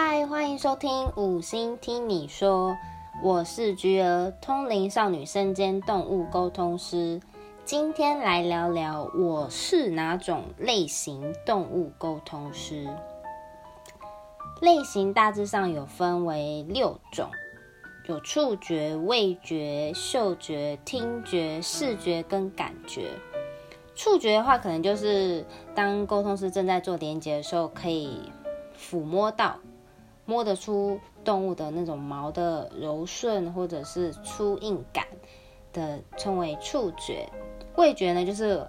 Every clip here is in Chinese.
嗨，欢迎收听五星听你说，我是菊儿，通灵少女身兼动物沟通师。今天来聊聊我是哪种类型动物沟通师。类型大致上有分为六种，有触觉、味觉、嗅觉、听觉、视觉跟感觉。触觉的话，可能就是当沟通师正在做连接的时候，可以抚摸到。摸得出动物的那种毛的柔顺或者是粗硬感的，称为触觉。味觉呢，就是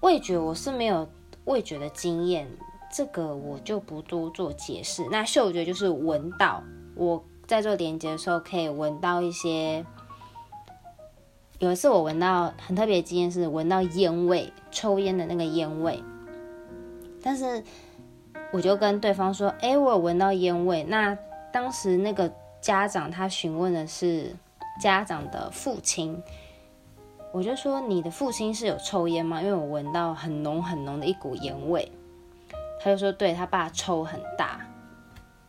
味觉，我是没有味觉的经验，这个我就不多做解释。那嗅觉就是闻到，我在做连接的时候可以闻到一些。有一次我闻到很特别的经验是闻到烟味，抽烟的那个烟味，但是。我就跟对方说：“哎，我有闻到烟味。”那当时那个家长他询问的是家长的父亲，我就说：“你的父亲是有抽烟吗？”因为我闻到很浓很浓的一股烟味。他就说：“对他爸抽很大。”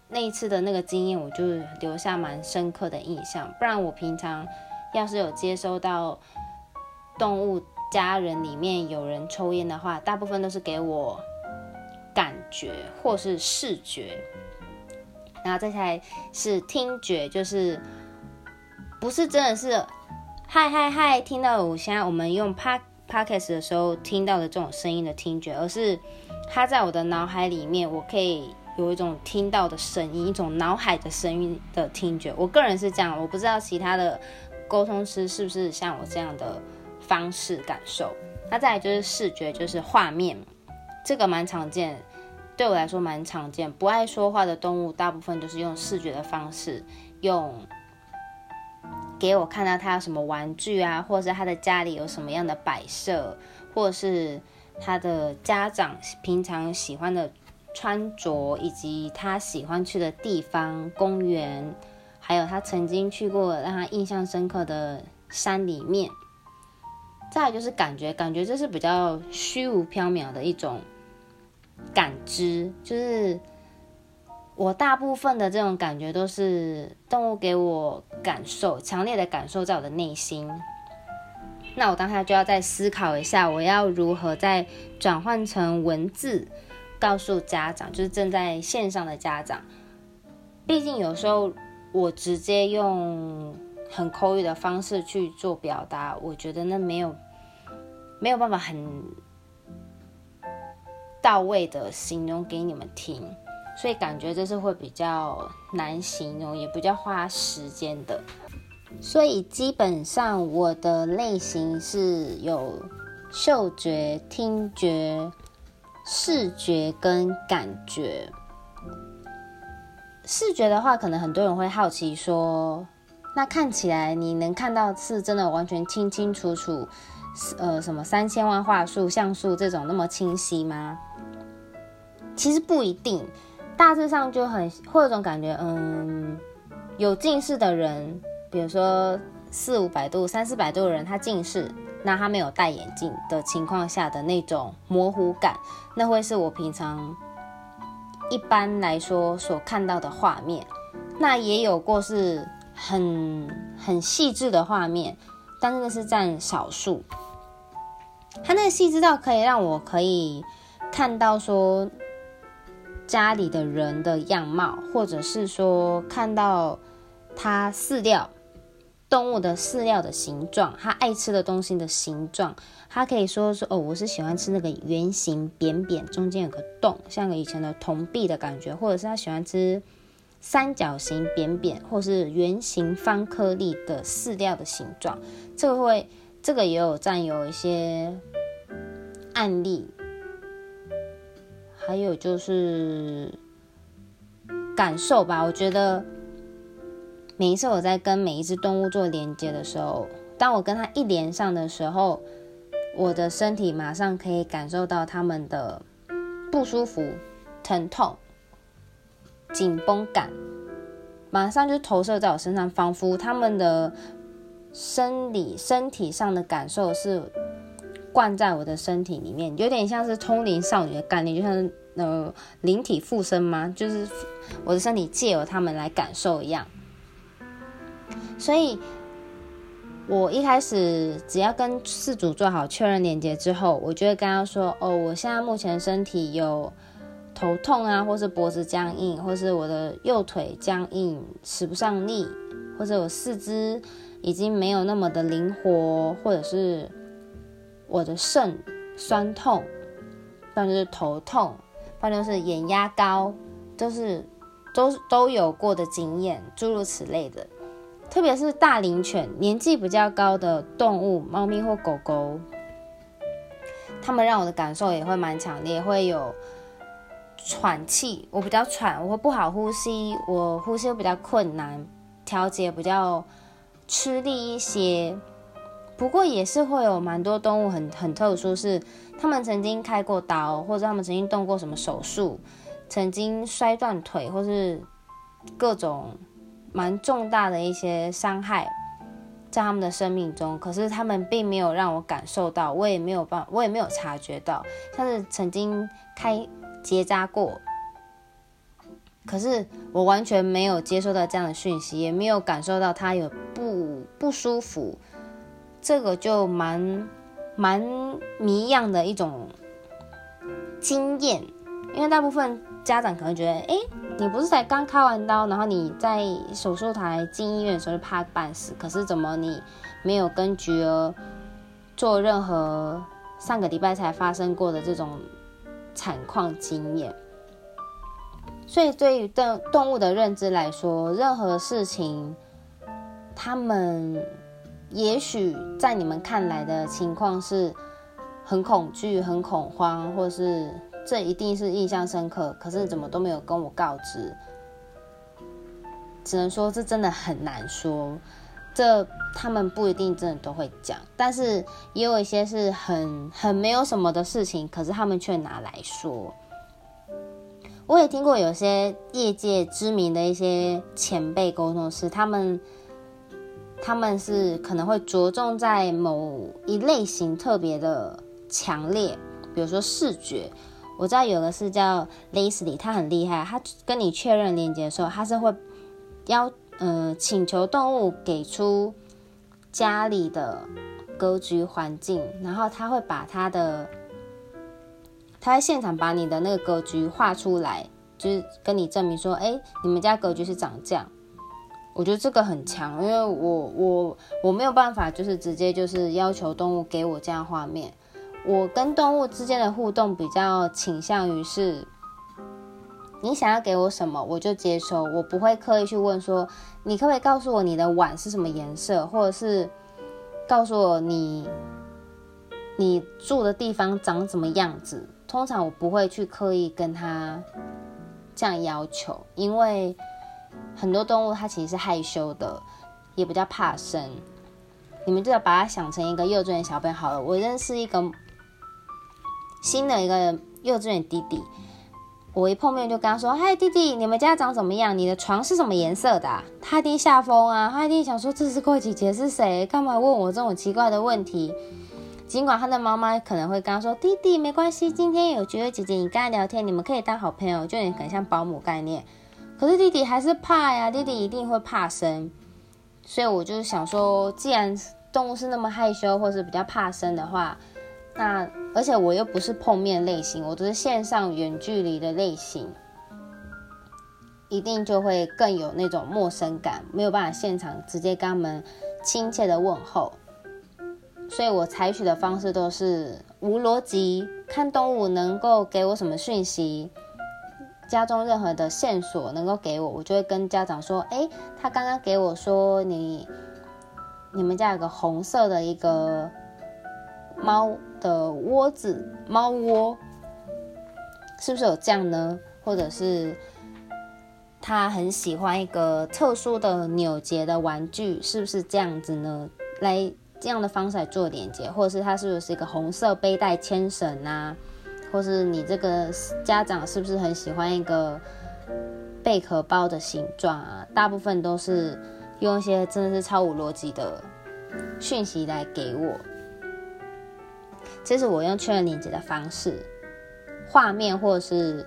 那一次的那个经验，我就留下蛮深刻的印象。不然我平常要是有接收到动物家人里面有人抽烟的话，大部分都是给我。觉或是视觉，然后再下来是听觉，就是不是真的是嗨嗨嗨听到我现在我们用 pa podcast 的时候听到的这种声音的听觉，而是它在我的脑海里面，我可以有一种听到的声音，一种脑海的声音的听觉。我个人是这样，我不知道其他的沟通师是不是像我这样的方式感受。那再来就是视觉，就是画面。这个蛮常见，对我来说蛮常见。不爱说话的动物，大部分都是用视觉的方式，用给我看到他有什么玩具啊，或者是他的家里有什么样的摆设，或者是他的家长平常喜欢的穿着，以及他喜欢去的地方、公园，还有他曾经去过让他印象深刻的山里面。再就是感觉，感觉这是比较虚无缥缈的一种。感知就是我大部分的这种感觉都是动物给我感受，强烈的感受在我的内心。那我当下就要再思考一下，我要如何再转换成文字，告诉家长，就是正在线上的家长。毕竟有时候我直接用很口语的方式去做表达，我觉得那没有没有办法很。到位的形容给你们听，所以感觉这是会比较难形容，也比较花时间的。所以基本上我的类型是有嗅觉、听觉、视觉跟感觉。视觉的话，可能很多人会好奇说，那看起来你能看到是真的完全清清楚楚，呃，什么三千万画素像素这种那么清晰吗？其实不一定，大致上就很会有种感觉，嗯，有近视的人，比如说四五百度、三四百度的人，他近视，那他没有戴眼镜的情况下的那种模糊感，那会是我平常一般来说所看到的画面。那也有过是很很细致的画面，但是那是占少数。它那个细致到可以让我可以看到说。家里的人的样貌，或者是说看到他饲料动物的饲料的形状，他爱吃的东西的形状，他可以说说哦，我是喜欢吃那个圆形扁扁，中间有个洞，像个以前的铜币的感觉，或者是他喜欢吃三角形扁扁，或是圆形方颗粒的饲料的形状，这个会这个也有占有一些案例。还有就是感受吧，我觉得每一次我在跟每一只动物做连接的时候，当我跟它一连上的时候，我的身体马上可以感受到它们的不舒服、疼痛、紧绷感，马上就投射在我身上，仿佛他们的生理、身体上的感受是。灌在我的身体里面，有点像是通灵少女的概念，就像呃灵体附身吗？就是我的身体借由他们来感受一样。所以，我一开始只要跟事主做好确认连接之后，我就会跟他说：“哦，我现在目前身体有头痛啊，或是脖子僵硬，或是我的右腿僵硬，使不上力，或者我四肢已经没有那么的灵活，或者是我的肾酸痛，不然就是头痛，不然就是眼压高，都是都都有过的经验，诸如此类的。”特别是大龄犬，年纪比较高的动物，猫咪或狗狗，它们让我的感受也会蛮强烈，会有喘气，我比较喘，我会不好呼吸，我呼吸比较困难，调节比较吃力一些。不过也是会有蛮多动物很很特殊，是他们曾经开过刀，或者他们曾经动过什么手术，曾经摔断腿，或是各种。蛮重大的一些伤害在他们的生命中，可是他们并没有让我感受到，我也没有办，我也没有察觉到，像是曾经开结扎过，可是我完全没有接收到这样的讯息，也没有感受到他有不不舒服，这个就蛮蛮谜样的一种经验，因为大部分家长可能觉得，哎。你不是才刚开完刀，然后你在手术台进医院的时候就怕半死，可是怎么你没有跟菊儿做任何上个礼拜才发生过的这种产况经验？所以对于动动物的认知来说，任何事情，他们也许在你们看来的情况是很恐惧、很恐慌，或是。这一定是印象深刻，可是怎么都没有跟我告知，只能说这真的很难说。这他们不一定真的都会讲，但是也有一些是很很没有什么的事情，可是他们却拿来说。我也听过有些业界知名的一些前辈沟通师，他们他们是可能会着重在某一类型特别的强烈，比如说视觉。我知道有个是叫 Leslie，他很厉害。他跟你确认连接的时候，他是会要呃请求动物给出家里的格局环境，然后他会把他的他在现场把你的那个格局画出来，就是跟你证明说，哎，你们家格局是长这样。我觉得这个很强，因为我我我没有办法，就是直接就是要求动物给我这样画面。我跟动物之间的互动比较倾向于是，你想要给我什么，我就接收，我不会刻意去问说，你可不可以告诉我你的碗是什么颜色，或者是告诉我你你住的地方长什么样子。通常我不会去刻意跟他这样要求，因为很多动物它其实是害羞的，也比较怕生。你们就要把它想成一个幼稚园小朋友好了。我认识一个。新的一个幼稚园弟弟，我一碰面就跟他说：“嗨，弟弟，你们家长怎么样？你的床是什么颜色的？”他一定吓疯啊！他一定想说：“这是怪姐姐是谁？干嘛问我这种奇怪的问题？”尽管他的妈妈可能会跟他说：“弟弟，没关系，今天有觉得姐姐你跟他聊天，你们可以当好朋友，就有点像保姆概念。”可是弟弟还是怕呀，弟弟一定会怕生，所以我就想说，既然动物是那么害羞，或是比较怕生的话。那而且我又不是碰面类型，我都是线上远距离的类型，一定就会更有那种陌生感，没有办法现场直接跟他们亲切的问候，所以我采取的方式都是无逻辑，看动物能够给我什么讯息，家中任何的线索能够给我，我就会跟家长说，哎，他刚刚给我说你你们家有个红色的一个。猫的窝子，猫窝是不是有这样呢？或者是他很喜欢一个特殊的扭结的玩具，是不是这样子呢？来这样的方式来做连接，或者是他是不是一个红色背带牵绳啊？或是你这个家长是不是很喜欢一个贝壳包的形状啊？大部分都是用一些真的是超无逻辑的讯息来给我。这是我用确认连接的方式，画面或者是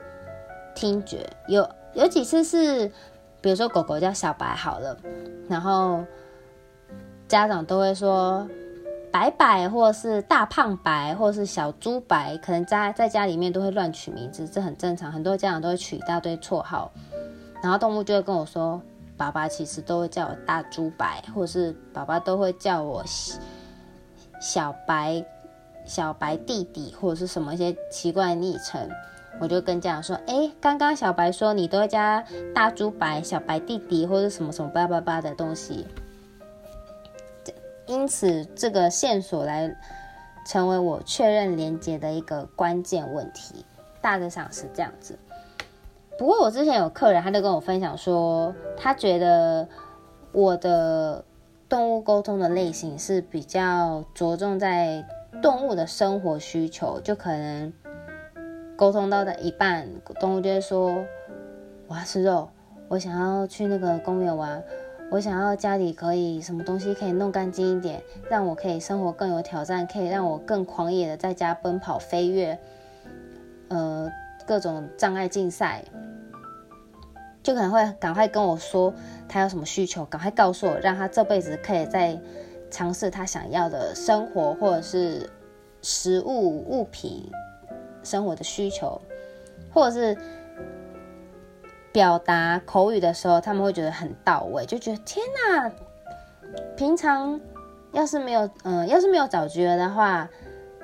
听觉。有有几次是，比如说狗狗叫小白好了，然后家长都会说白白，或者是大胖白，或者是小猪白，可能在在家里面都会乱取名字，这很正常。很多家长都会取一大堆绰号，然后动物就会跟我说。爸爸其实都会叫我大猪白，或者是爸爸都会叫我小白、小白弟弟，或者是什么一些奇怪的昵称。我就跟家长说：“哎，刚刚小白说你都会加大猪白、小白弟弟，或者什么什么叭叭叭的东西。”因此，这个线索来成为我确认连接的一个关键问题。大致上是这样子。不过我之前有客人，他就跟我分享说，他觉得我的动物沟通的类型是比较着重在动物的生活需求，就可能沟通到的一半，动物就会说：“我要吃肉，我想要去那个公园玩，我想要家里可以什么东西可以弄干净一点，让我可以生活更有挑战，可以让我更狂野的在家奔跑飞跃，呃，各种障碍竞赛。”就可能会赶快跟我说他有什么需求，赶快告诉我，让他这辈子可以在尝试他想要的生活或者是食物物品生活的需求，或者是表达口语的时候，他们会觉得很到位，就觉得天哪！平常要是没有嗯，要是没有找菊儿的话。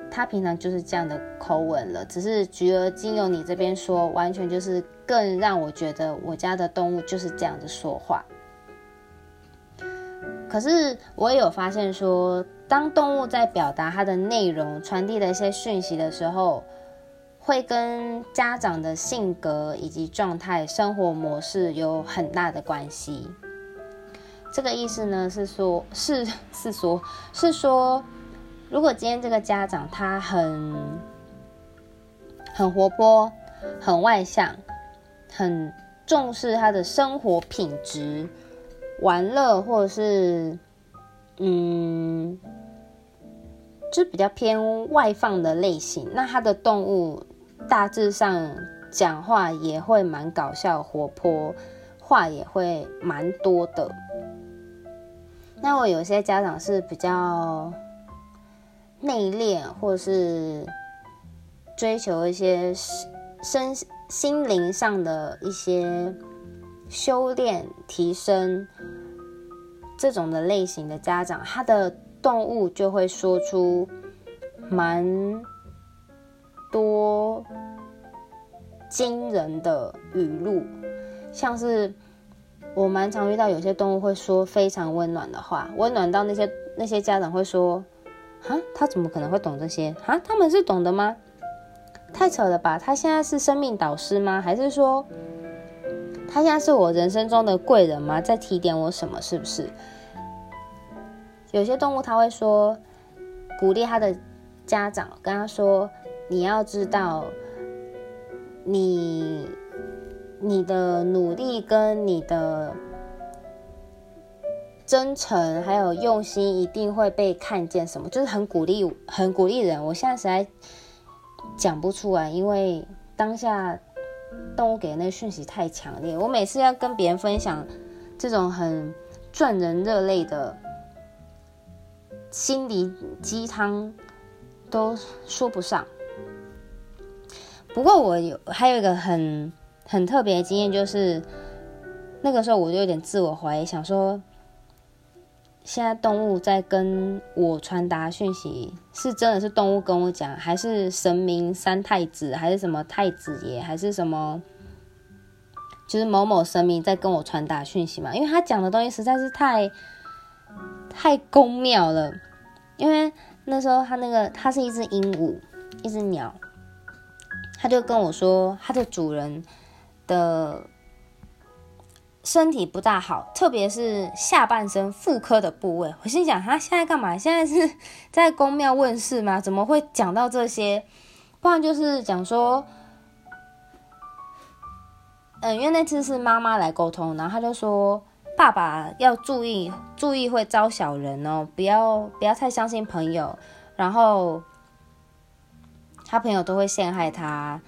他平常就是这样的口吻了，只是菊儿经由你这边说，完全就是更让我觉得我家的动物就是这样的说话。可是我也有发现说，当动物在表达它的内容、传递的一些讯息的时候，会跟家长的性格以及状态、生活模式有很大的关系。这个意思呢，是说，是是说，是说。如果今天这个家长他很很活泼、很外向、很重视他的生活品质、玩乐，或者是嗯，就比较偏外放的类型，那他的动物大致上讲话也会蛮搞笑、活泼，话也会蛮多的。那我有些家长是比较。内敛，或是追求一些身心灵上的一些修炼、提升这种的类型的家长，他的动物就会说出蛮多惊人的语录，像是我蛮常遇到有些动物会说非常温暖的话，温暖到那些那些家长会说。啊，他怎么可能会懂这些？啊，他们是懂的吗？太扯了吧！他现在是生命导师吗？还是说他现在是我人生中的贵人吗？在提点我什么？是不是？有些动物他会说，鼓励他的家长跟他说：“你要知道，你你的努力跟你的。”真诚还有用心一定会被看见，什么就是很鼓励，很鼓励人。我现在实在讲不出来，因为当下动物给的那讯息太强烈。我每次要跟别人分享这种很赚人热泪的心理鸡汤，都说不上。不过我有还有一个很很特别的经验，就是那个时候我就有点自我怀疑，想说。现在动物在跟我传达讯息，是真的是动物跟我讲，还是神明三太子，还是什么太子爷，还是什么，就是某某神明在跟我传达讯息嘛？因为他讲的东西实在是太太宫庙了。因为那时候他那个，他是一只鹦鹉，一只鸟，他就跟我说，他的主人的。身体不大好，特别是下半身妇科的部位。我心想，他现在干嘛？现在是在宫庙问世吗？怎么会讲到这些？不然就是讲说，嗯，因为那次是妈妈来沟通，然后他就说，爸爸要注意，注意会招小人哦，不要不要太相信朋友，然后他朋友都会陷害他，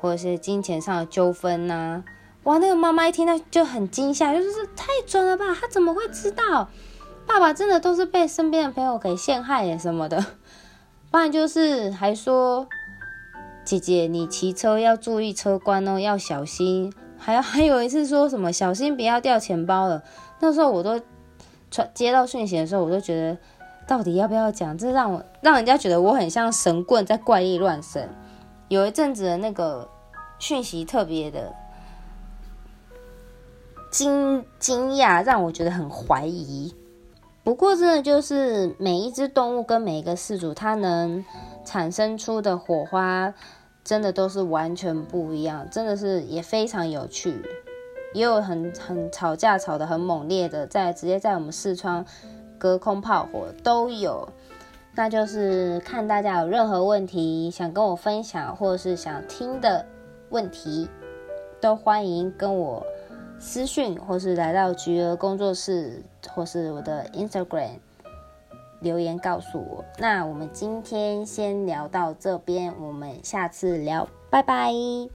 或者是金钱上的纠纷呐。哇，那个妈妈一听到就很惊吓，就是太准了吧？他怎么会知道？爸爸真的都是被身边的朋友给陷害耶什么的，不然就是还说姐姐你骑车要注意车关哦，要小心。还有还有一次说什么小心不要掉钱包了。那时候我都传接到讯息的时候，我都觉得到底要不要讲？这让我让人家觉得我很像神棍在怪力乱神。有一阵子的那个讯息特别的。惊惊讶让我觉得很怀疑，不过真的就是每一只动物跟每一个饲主，它能产生出的火花，真的都是完全不一样，真的是也非常有趣，也有很很吵架吵得很猛烈的，在直接在我们视窗隔空炮火都有，那就是看大家有任何问题想跟我分享，或者是想听的问题，都欢迎跟我。私讯，或是来到菊儿工作室，或是我的 Instagram 留言告诉我。那我们今天先聊到这边，我们下次聊，拜拜。